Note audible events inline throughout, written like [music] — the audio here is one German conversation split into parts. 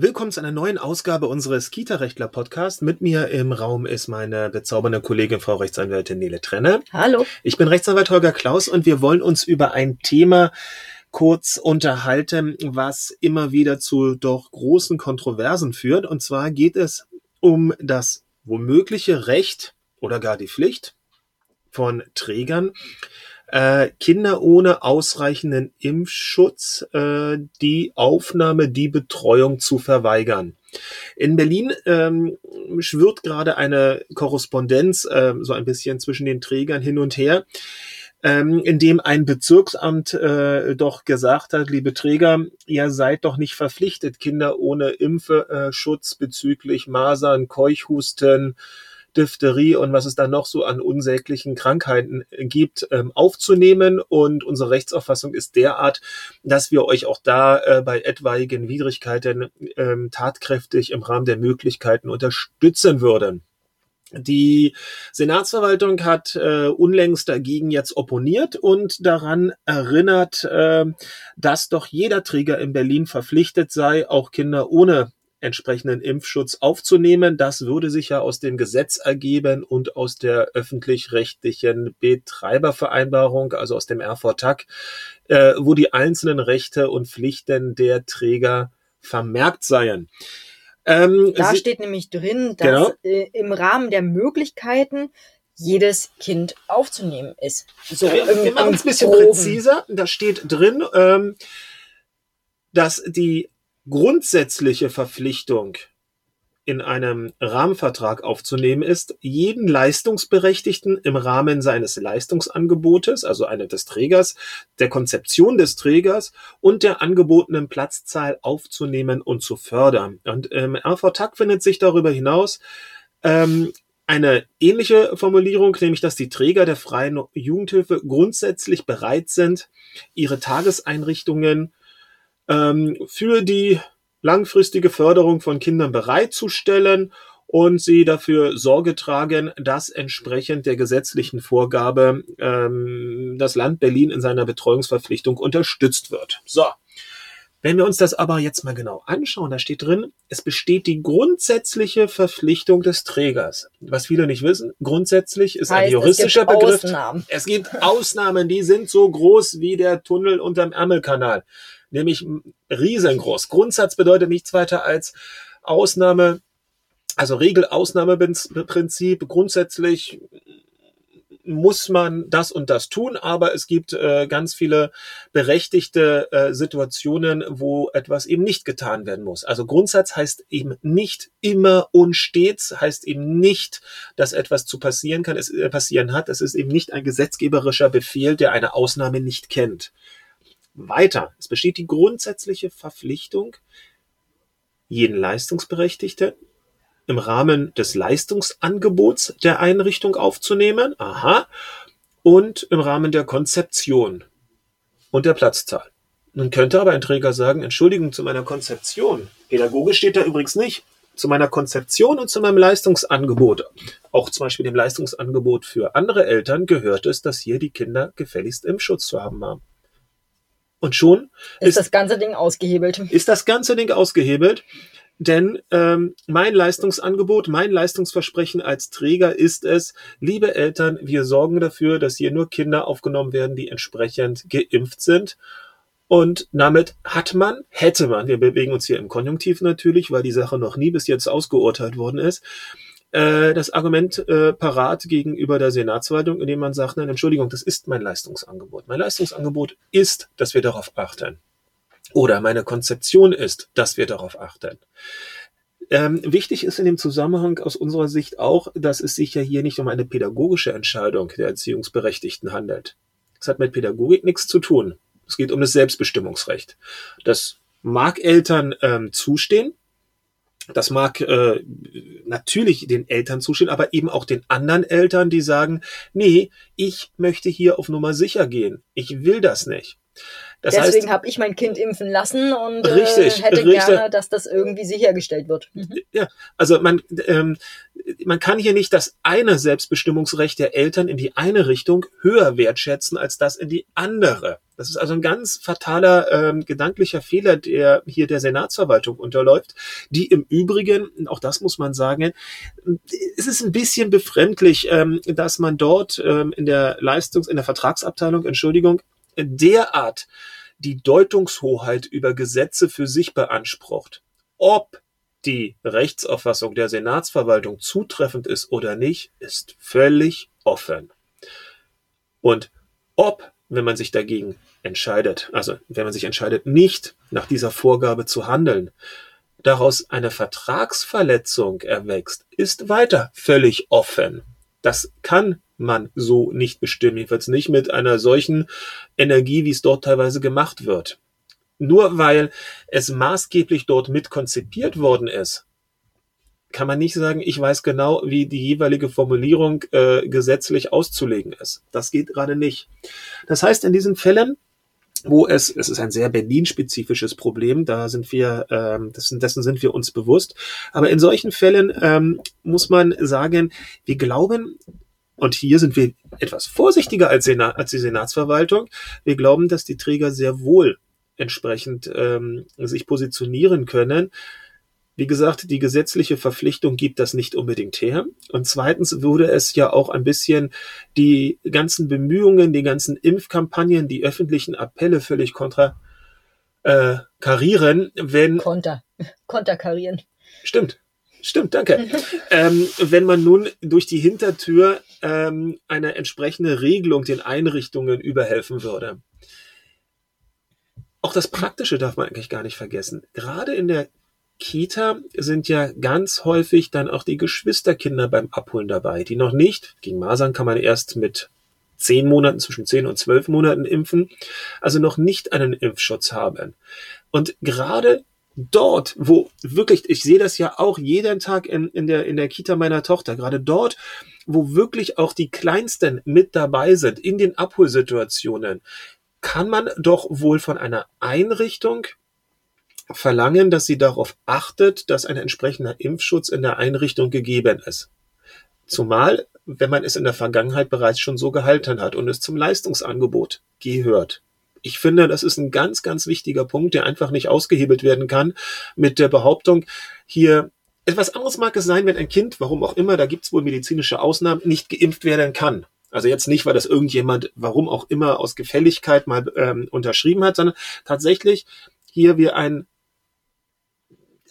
Willkommen zu einer neuen Ausgabe unseres Kita-Rechtler-Podcasts. Mit mir im Raum ist meine bezaubernde Kollegin Frau Rechtsanwältin Nele Trenner. Hallo. Ich bin Rechtsanwalt Holger Klaus und wir wollen uns über ein Thema kurz unterhalten, was immer wieder zu doch großen Kontroversen führt. Und zwar geht es um das womögliche Recht oder gar die Pflicht von Trägern, äh, Kinder ohne ausreichenden Impfschutz äh, die Aufnahme, die Betreuung zu verweigern. In Berlin ähm, schwirrt gerade eine Korrespondenz äh, so ein bisschen zwischen den Trägern hin und her, ähm, in dem ein Bezirksamt äh, doch gesagt hat, liebe Träger, ihr seid doch nicht verpflichtet, Kinder ohne Impfschutz bezüglich Masern, Keuchhusten, Diphtherie und was es da noch so an unsäglichen Krankheiten gibt, ähm, aufzunehmen. Und unsere Rechtsauffassung ist derart, dass wir euch auch da äh, bei etwaigen Widrigkeiten ähm, tatkräftig im Rahmen der Möglichkeiten unterstützen würden. Die Senatsverwaltung hat äh, unlängst dagegen jetzt opponiert und daran erinnert, äh, dass doch jeder Träger in Berlin verpflichtet sei, auch Kinder ohne entsprechenden Impfschutz aufzunehmen. Das würde sich ja aus dem Gesetz ergeben und aus der öffentlich-rechtlichen Betreibervereinbarung, also aus dem RVTAG, äh, wo die einzelnen Rechte und Pflichten der Träger vermerkt seien. Ähm, da steht nämlich drin, dass genau. äh, im Rahmen der Möglichkeiten jedes Kind aufzunehmen ist. So, wir, wir machen es ein bisschen groben. präziser. Da steht drin, ähm, dass die grundsätzliche Verpflichtung in einem Rahmenvertrag aufzunehmen ist, jeden Leistungsberechtigten im Rahmen seines Leistungsangebotes, also eine des Trägers, der Konzeption des Trägers und der angebotenen Platzzahl aufzunehmen und zu fördern. Und im RV-Tag findet sich darüber hinaus ähm, eine ähnliche Formulierung, nämlich dass die Träger der freien Jugendhilfe grundsätzlich bereit sind, ihre Tageseinrichtungen ähm, für die langfristige Förderung von Kindern bereitzustellen und sie dafür Sorge tragen, dass entsprechend der gesetzlichen Vorgabe ähm, das Land Berlin in seiner Betreuungsverpflichtung unterstützt wird. So. Wenn wir uns das aber jetzt mal genau anschauen, da steht drin, es besteht die grundsätzliche Verpflichtung des Trägers. Was viele nicht wissen, grundsätzlich ist heißt, ein juristischer es Begriff. Ausnahmen. Es gibt Ausnahmen, die sind so groß wie der Tunnel unterm Ärmelkanal nämlich riesengroß. Grundsatz bedeutet nichts weiter als Ausnahme, also Regel-Ausnahmeprinzip. Grundsätzlich muss man das und das tun, aber es gibt äh, ganz viele berechtigte äh, Situationen, wo etwas eben nicht getan werden muss. Also Grundsatz heißt eben nicht immer und stets, heißt eben nicht, dass etwas zu passieren kann, es äh, passieren hat. Es ist eben nicht ein gesetzgeberischer Befehl, der eine Ausnahme nicht kennt weiter. Es besteht die grundsätzliche Verpflichtung, jeden Leistungsberechtigten im Rahmen des Leistungsangebots der Einrichtung aufzunehmen. Aha. Und im Rahmen der Konzeption und der Platzzahl. Nun könnte aber ein Träger sagen, Entschuldigung zu meiner Konzeption. Pädagogisch steht da übrigens nicht. Zu meiner Konzeption und zu meinem Leistungsangebot, auch zum Beispiel dem Leistungsangebot für andere Eltern, gehört es, dass hier die Kinder gefälligst im Schutz zu haben haben. Und schon ist, ist das ganze Ding ausgehebelt. Ist das ganze Ding ausgehebelt. Denn ähm, mein Leistungsangebot, mein Leistungsversprechen als Träger ist es, liebe Eltern, wir sorgen dafür, dass hier nur Kinder aufgenommen werden, die entsprechend geimpft sind. Und damit hat man, hätte man, wir bewegen uns hier im Konjunktiv natürlich, weil die Sache noch nie bis jetzt ausgeurteilt worden ist, äh, das Argument äh, parat gegenüber der Senatsverwaltung, indem man sagt, nein, Entschuldigung, das ist mein Leistungsangebot. Mein Leistungsangebot ist, dass wir darauf achten. Oder meine Konzeption ist, dass wir darauf achten. Ähm, wichtig ist in dem Zusammenhang aus unserer Sicht auch, dass es sich ja hier nicht um eine pädagogische Entscheidung der Erziehungsberechtigten handelt. Es hat mit Pädagogik nichts zu tun. Es geht um das Selbstbestimmungsrecht. Das mag Eltern ähm, zustehen, das mag äh, natürlich den Eltern zustehen, aber eben auch den anderen Eltern, die sagen, nee, ich möchte hier auf Nummer sicher gehen. Ich will das nicht. Das Deswegen habe ich mein Kind impfen lassen und äh, richtig, äh, hätte richtig. gerne, dass das irgendwie sichergestellt wird. Mhm. Ja, also man, ähm, man kann hier nicht das eine Selbstbestimmungsrecht der Eltern in die eine Richtung höher wertschätzen als das in die andere. Das ist also ein ganz fataler ähm, gedanklicher Fehler, der hier der Senatsverwaltung unterläuft, die im Übrigen, auch das muss man sagen, es ist ein bisschen befremdlich, ähm, dass man dort ähm, in der Leistungs-, in der Vertragsabteilung, Entschuldigung, derart die Deutungshoheit über Gesetze für sich beansprucht. Ob die Rechtsauffassung der Senatsverwaltung zutreffend ist oder nicht, ist völlig offen. Und ob, wenn man sich dagegen entscheidet, also wenn man sich entscheidet, nicht nach dieser Vorgabe zu handeln, daraus eine Vertragsverletzung erwächst, ist weiter völlig offen. Das kann man so nicht bestimmen, jedenfalls nicht mit einer solchen Energie, wie es dort teilweise gemacht wird. Nur weil es maßgeblich dort mit konzipiert worden ist, kann man nicht sagen, ich weiß genau, wie die jeweilige Formulierung äh, gesetzlich auszulegen ist. Das geht gerade nicht. Das heißt, in diesen Fällen, wo es, es ist ein sehr Berlin-spezifisches Problem, da sind wir, ähm, dessen, dessen sind wir uns bewusst. Aber in solchen Fällen ähm, muss man sagen, wir glauben, und hier sind wir etwas vorsichtiger als, Senat, als die Senatsverwaltung. Wir glauben, dass die Träger sehr wohl entsprechend ähm, sich positionieren können. Wie gesagt, die gesetzliche Verpflichtung gibt das nicht unbedingt her. Und zweitens würde es ja auch ein bisschen die ganzen Bemühungen, die ganzen Impfkampagnen, die öffentlichen Appelle völlig kontra äh, karieren, wenn. Konter. Konterkarieren. Stimmt. Stimmt, danke. [laughs] ähm, wenn man nun durch die Hintertür ähm, eine entsprechende Regelung den Einrichtungen überhelfen würde. Auch das Praktische darf man eigentlich gar nicht vergessen. Gerade in der Kita sind ja ganz häufig dann auch die Geschwisterkinder beim Abholen dabei, die noch nicht, gegen Masern kann man erst mit zehn Monaten, zwischen zehn und zwölf Monaten impfen, also noch nicht einen Impfschutz haben. Und gerade dort, wo wirklich, ich sehe das ja auch jeden Tag in, in, der, in der Kita meiner Tochter, gerade dort, wo wirklich auch die Kleinsten mit dabei sind in den Abholsituationen, kann man doch wohl von einer Einrichtung verlangen, dass sie darauf achtet, dass ein entsprechender Impfschutz in der Einrichtung gegeben ist. Zumal, wenn man es in der Vergangenheit bereits schon so gehalten hat und es zum Leistungsangebot gehört. Ich finde, das ist ein ganz, ganz wichtiger Punkt, der einfach nicht ausgehebelt werden kann mit der Behauptung, hier etwas anderes mag es sein, wenn ein Kind, warum auch immer, da gibt es wohl medizinische Ausnahmen, nicht geimpft werden kann. Also jetzt nicht, weil das irgendjemand, warum auch immer, aus Gefälligkeit mal ähm, unterschrieben hat, sondern tatsächlich hier wir ein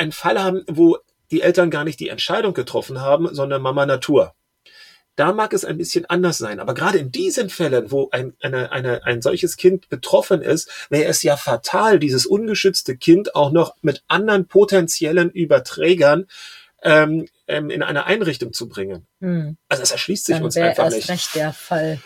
einen Fall haben, wo die Eltern gar nicht die Entscheidung getroffen haben, sondern Mama Natur. Da mag es ein bisschen anders sein. Aber gerade in diesen Fällen, wo ein, eine, eine, ein solches Kind betroffen ist, wäre es ja fatal, dieses ungeschützte Kind auch noch mit anderen potenziellen Überträgern ähm, ähm, in eine Einrichtung zu bringen. Hm. Also es erschließt sich Dann uns einfach erst nicht. recht der Fall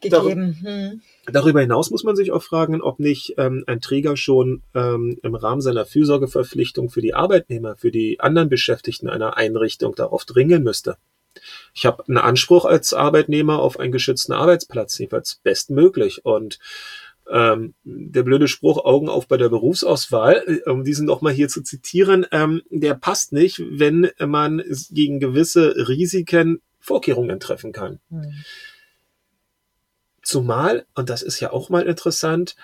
gegeben. Hm. Darüber hinaus muss man sich auch fragen, ob nicht ähm, ein Träger schon ähm, im Rahmen seiner Fürsorgeverpflichtung für die Arbeitnehmer, für die anderen Beschäftigten einer Einrichtung darauf dringen müsste. Ich habe einen Anspruch als Arbeitnehmer auf einen geschützten Arbeitsplatz, jedenfalls bestmöglich. Und ähm, der blöde Spruch Augen auf bei der Berufsauswahl, äh, um diesen nochmal hier zu zitieren, ähm, der passt nicht, wenn man gegen gewisse Risiken Vorkehrungen treffen kann. Mhm. Zumal, und das ist ja auch mal interessant,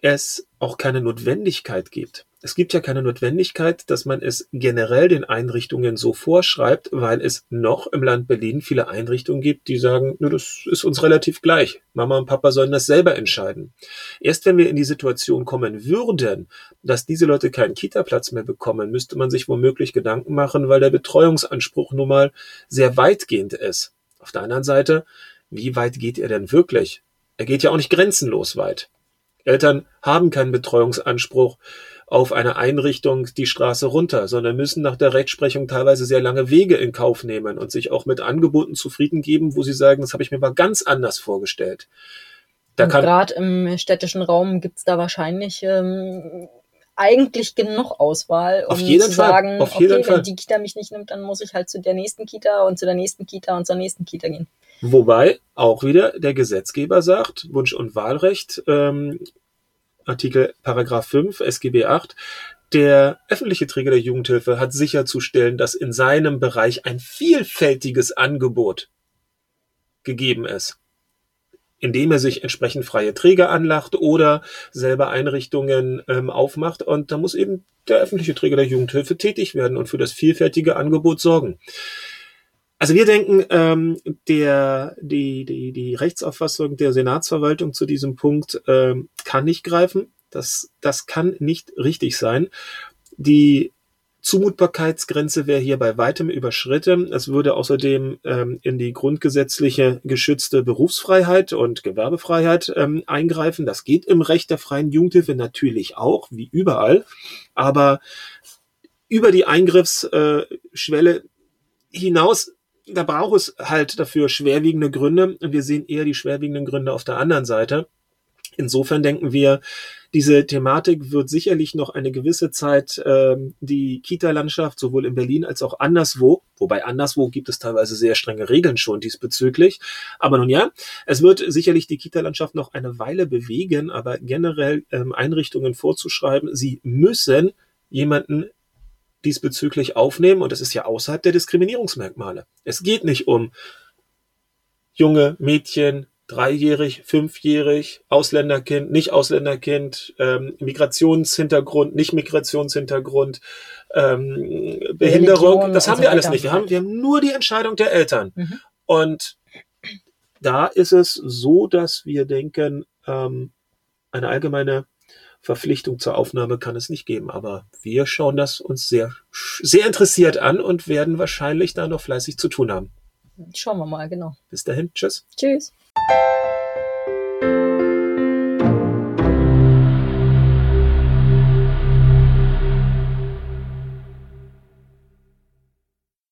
es auch keine Notwendigkeit gibt. Es gibt ja keine Notwendigkeit, dass man es generell den Einrichtungen so vorschreibt, weil es noch im Land Berlin viele Einrichtungen gibt, die sagen, nur das ist uns relativ gleich. Mama und Papa sollen das selber entscheiden. Erst wenn wir in die Situation kommen würden, dass diese Leute keinen Kita-Platz mehr bekommen, müsste man sich womöglich Gedanken machen, weil der Betreuungsanspruch nun mal sehr weitgehend ist. Auf der anderen Seite wie weit geht er denn wirklich? Er geht ja auch nicht grenzenlos weit. Eltern haben keinen Betreuungsanspruch auf eine Einrichtung die Straße runter, sondern müssen nach der Rechtsprechung teilweise sehr lange Wege in Kauf nehmen und sich auch mit Angeboten zufrieden geben, wo sie sagen, das habe ich mir mal ganz anders vorgestellt. Da Gerade im städtischen Raum gibt's da wahrscheinlich ähm, eigentlich genug Auswahl, um zu sagen, Auf okay, wenn Fall. die Kita mich nicht nimmt, dann muss ich halt zu der nächsten Kita und zu der nächsten Kita und zur nächsten Kita gehen. Wobei auch wieder der Gesetzgeber sagt, Wunsch- und Wahlrecht, ähm, Artikel Paragraph 5 SGB 8, der öffentliche Träger der Jugendhilfe hat sicherzustellen, dass in seinem Bereich ein vielfältiges Angebot gegeben ist. Indem er sich entsprechend freie Träger anlacht oder selber Einrichtungen ähm, aufmacht. Und da muss eben der öffentliche Träger der Jugendhilfe tätig werden und für das vielfältige Angebot sorgen. Also wir denken, ähm, der, die, die, die Rechtsauffassung der Senatsverwaltung zu diesem Punkt ähm, kann nicht greifen. Das, das kann nicht richtig sein. Die Zumutbarkeitsgrenze wäre hier bei weitem überschritten. Es würde außerdem ähm, in die grundgesetzliche geschützte Berufsfreiheit und Gewerbefreiheit ähm, eingreifen. Das geht im Recht der freien Jugendhilfe natürlich auch, wie überall. Aber über die Eingriffsschwelle hinaus, da braucht es halt dafür schwerwiegende Gründe. Und wir sehen eher die schwerwiegenden Gründe auf der anderen Seite. Insofern denken wir, diese Thematik wird sicherlich noch eine gewisse Zeit ähm, die Kita-Landschaft sowohl in Berlin als auch anderswo, wobei anderswo gibt es teilweise sehr strenge Regeln schon diesbezüglich. Aber nun ja, es wird sicherlich die Kita-Landschaft noch eine Weile bewegen, aber generell ähm, Einrichtungen vorzuschreiben, sie müssen jemanden diesbezüglich aufnehmen und das ist ja außerhalb der Diskriminierungsmerkmale. Es geht nicht um junge Mädchen, dreijährig, fünfjährig, Ausländerkind, nicht Ausländerkind, ähm, Migrationshintergrund, nicht Migrationshintergrund, ähm, Behinderung. Religion, das haben wir alles nicht. Wir haben, wir haben nur die Entscheidung der Eltern. Mhm. Und da ist es so, dass wir denken, ähm, eine allgemeine Verpflichtung zur Aufnahme kann es nicht geben. Aber wir schauen das uns sehr, sehr interessiert an und werden wahrscheinlich da noch fleißig zu tun haben. Schauen wir mal, genau. Bis dahin, tschüss. Tschüss. thank you